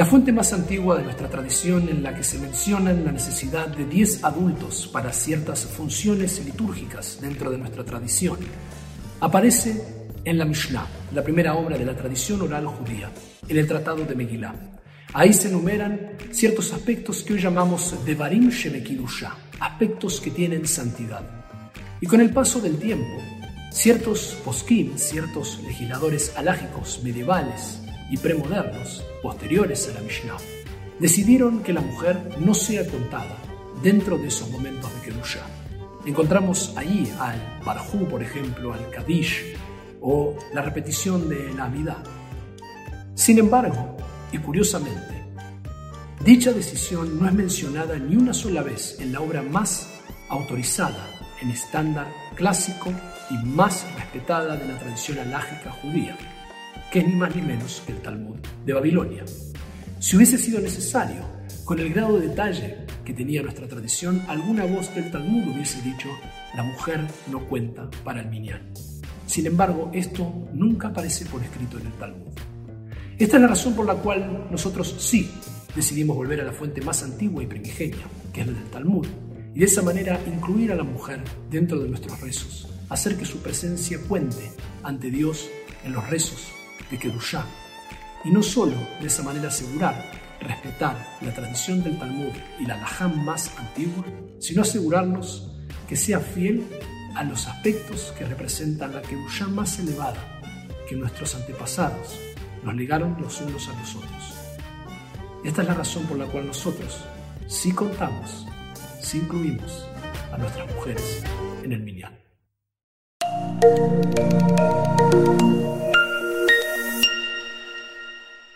La fuente más antigua de nuestra tradición en la que se menciona la necesidad de 10 adultos para ciertas funciones litúrgicas dentro de nuestra tradición aparece en la Mishnah, la primera obra de la tradición oral judía, en el Tratado de Megillah. Ahí se enumeran ciertos aspectos que hoy llamamos Devarim Shemekidusha, aspectos que tienen santidad. Y con el paso del tiempo, ciertos poskim, ciertos legisladores alágicos medievales y premodernos, posteriores a la Mishnah, decidieron que la mujer no sea contada dentro de esos momentos de Kedusha. Encontramos ahí al Barjú, por ejemplo, al Kadish o la repetición de la Amidad. Sin embargo, y curiosamente, dicha decisión no es mencionada ni una sola vez en la obra más autorizada en estándar clásico y más respetada de la tradición alágica judía, que es ni más ni menos que el Talmud de Babilonia. Si hubiese sido necesario, con el grado de detalle que tenía nuestra tradición, alguna voz del Talmud hubiese dicho, la mujer no cuenta para el minyan. Sin embargo, esto nunca aparece por escrito en el Talmud. Esta es la razón por la cual nosotros sí decidimos volver a la fuente más antigua y primigenia, que es la del Talmud, y de esa manera incluir a la mujer dentro de nuestros rezos, hacer que su presencia cuente ante Dios en los rezos de Kedushá, y no solo de esa manera asegurar, respetar la tradición del Talmud y la Lajam más antigua, sino asegurarnos que sea fiel a los aspectos que representan la Kedushá más elevada que nuestros antepasados nos ligaron los unos a los otros. Esta es la razón por la cual nosotros sí contamos, sí incluimos a nuestras mujeres en el Minyan.